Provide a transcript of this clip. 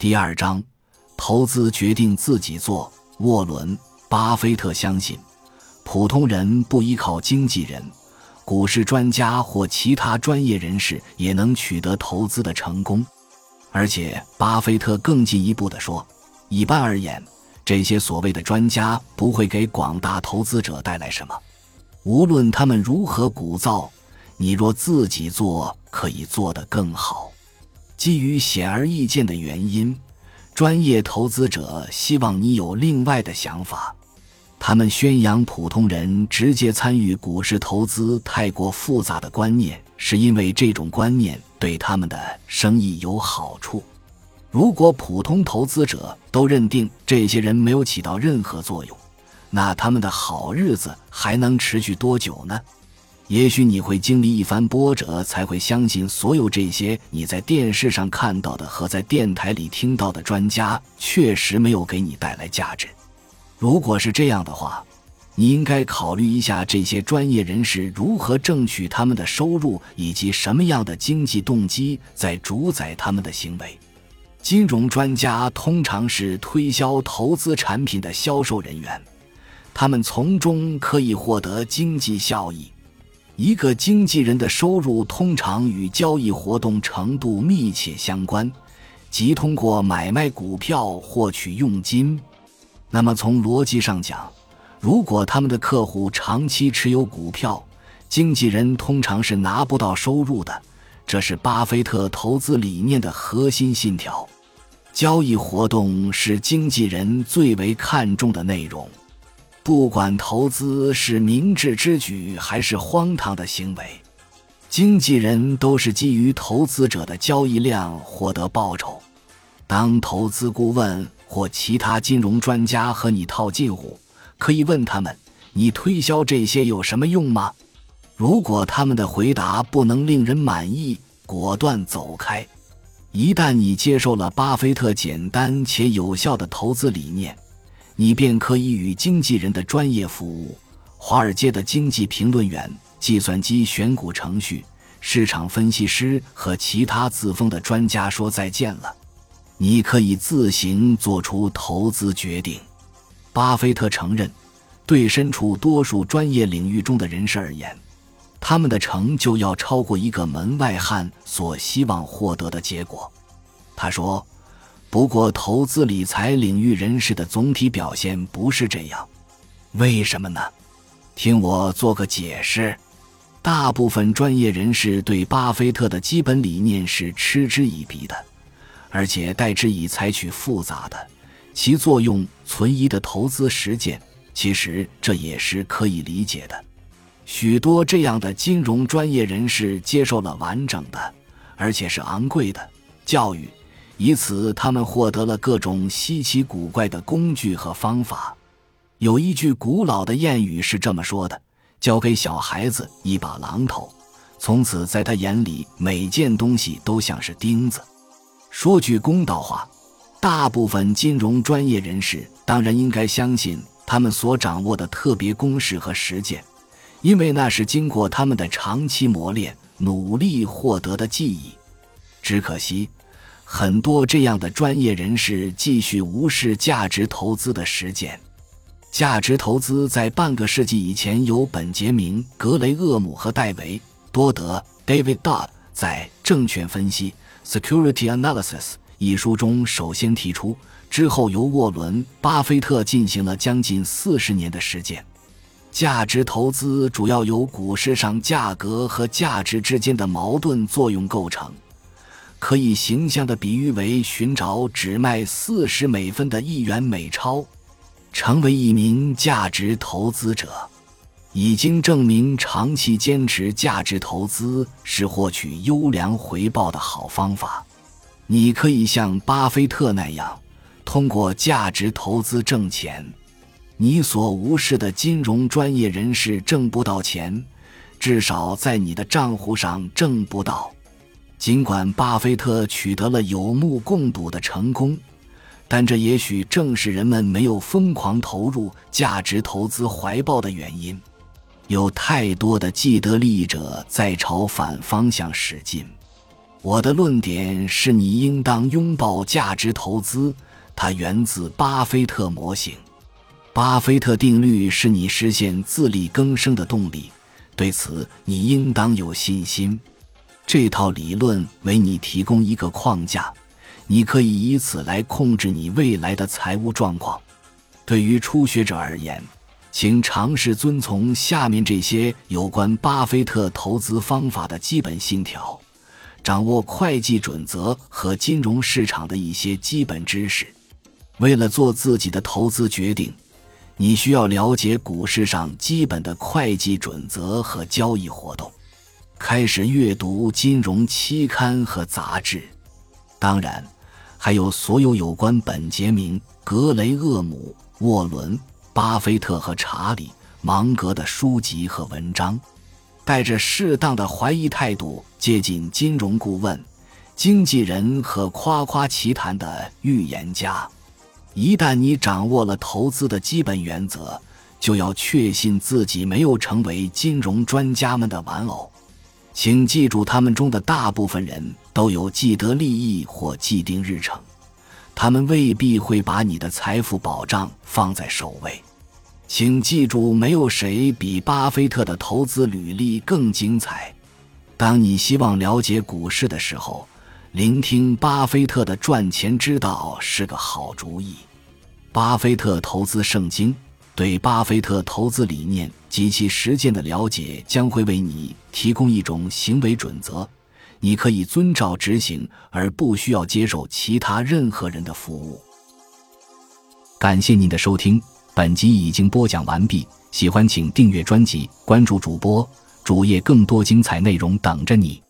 第二章，投资决定自己做。沃伦·巴菲特相信，普通人不依靠经纪人、股市专家或其他专业人士也能取得投资的成功。而且，巴菲特更进一步地说，一般而言，这些所谓的专家不会给广大投资者带来什么。无论他们如何鼓噪，你若自己做，可以做得更好。基于显而易见的原因，专业投资者希望你有另外的想法。他们宣扬普通人直接参与股市投资太过复杂的观念，是因为这种观念对他们的生意有好处。如果普通投资者都认定这些人没有起到任何作用，那他们的好日子还能持续多久呢？也许你会经历一番波折，才会相信所有这些你在电视上看到的和在电台里听到的专家确实没有给你带来价值。如果是这样的话，你应该考虑一下这些专业人士如何挣取他们的收入，以及什么样的经济动机在主宰他们的行为。金融专家通常是推销投资产品的销售人员，他们从中可以获得经济效益。一个经纪人的收入通常与交易活动程度密切相关，即通过买卖股票获取佣金。那么从逻辑上讲，如果他们的客户长期持有股票，经纪人通常是拿不到收入的。这是巴菲特投资理念的核心信条。交易活动是经纪人最为看重的内容。不管投资是明智之举还是荒唐的行为，经纪人都是基于投资者的交易量获得报酬。当投资顾问或其他金融专家和你套近乎，可以问他们：“你推销这些有什么用吗？”如果他们的回答不能令人满意，果断走开。一旦你接受了巴菲特简单且有效的投资理念。你便可以与经纪人的专业服务、华尔街的经济评论员、计算机选股程序、市场分析师和其他自封的专家说再见了。你可以自行做出投资决定。巴菲特承认，对身处多数专业领域中的人士而言，他们的成就要超过一个门外汉所希望获得的结果。他说。不过，投资理财领域人士的总体表现不是这样，为什么呢？听我做个解释。大部分专业人士对巴菲特的基本理念是嗤之以鼻的，而且代之以采取复杂的、其作用存疑的投资实践。其实这也是可以理解的。许多这样的金融专业人士接受了完整的，而且是昂贵的教育。以此，他们获得了各种稀奇古怪的工具和方法。有一句古老的谚语是这么说的：“交给小孩子一把榔头，从此在他眼里每件东西都像是钉子。”说句公道话，大部分金融专业人士当然应该相信他们所掌握的特别公式和实践，因为那是经过他们的长期磨练、努力获得的记忆。只可惜。很多这样的专业人士继续无视价值投资的实践。价值投资在半个世纪以前由本杰明·格雷厄姆和戴维·多德 （David Dodd） 在《证券分析》（Security Analysis） 一书中首先提出，之后由沃伦·巴菲特进行了将近四十年的实践。价值投资主要由股市上价格和价值之间的矛盾作用构成。可以形象地比喻为寻找只卖四十美分的一元美钞，成为一名价值投资者，已经证明长期坚持价值投资是获取优良回报的好方法。你可以像巴菲特那样，通过价值投资挣钱。你所无视的金融专业人士挣不到钱，至少在你的账户上挣不到。尽管巴菲特取得了有目共睹的成功，但这也许正是人们没有疯狂投入价值投资怀抱的原因。有太多的既得利益者在朝反方向使劲。我的论点是你应当拥抱价值投资，它源自巴菲特模型。巴菲特定律是你实现自力更生的动力，对此你应当有信心。这套理论为你提供一个框架，你可以以此来控制你未来的财务状况。对于初学者而言，请尝试遵从下面这些有关巴菲特投资方法的基本信条。掌握会计准则和金融市场的一些基本知识。为了做自己的投资决定，你需要了解股市上基本的会计准则和交易活动。开始阅读金融期刊和杂志，当然，还有所有有关本杰明·格雷厄姆、沃伦·巴菲特和查理·芒格的书籍和文章。带着适当的怀疑态度接近金融顾问、经纪人和夸夸其谈的预言家。一旦你掌握了投资的基本原则，就要确信自己没有成为金融专家们的玩偶。请记住，他们中的大部分人都有既得利益或既定日程，他们未必会把你的财富保障放在首位。请记住，没有谁比巴菲特的投资履历更精彩。当你希望了解股市的时候，聆听巴菲特的赚钱之道是个好主意。巴菲特投资圣经对巴菲特投资理念及其实践的了解，将会为你提供一种行为准则，你可以遵照执行，而不需要接受其他任何人的服务。感谢您的收听。本集已经播讲完毕，喜欢请订阅专辑，关注主播主页，更多精彩内容等着你。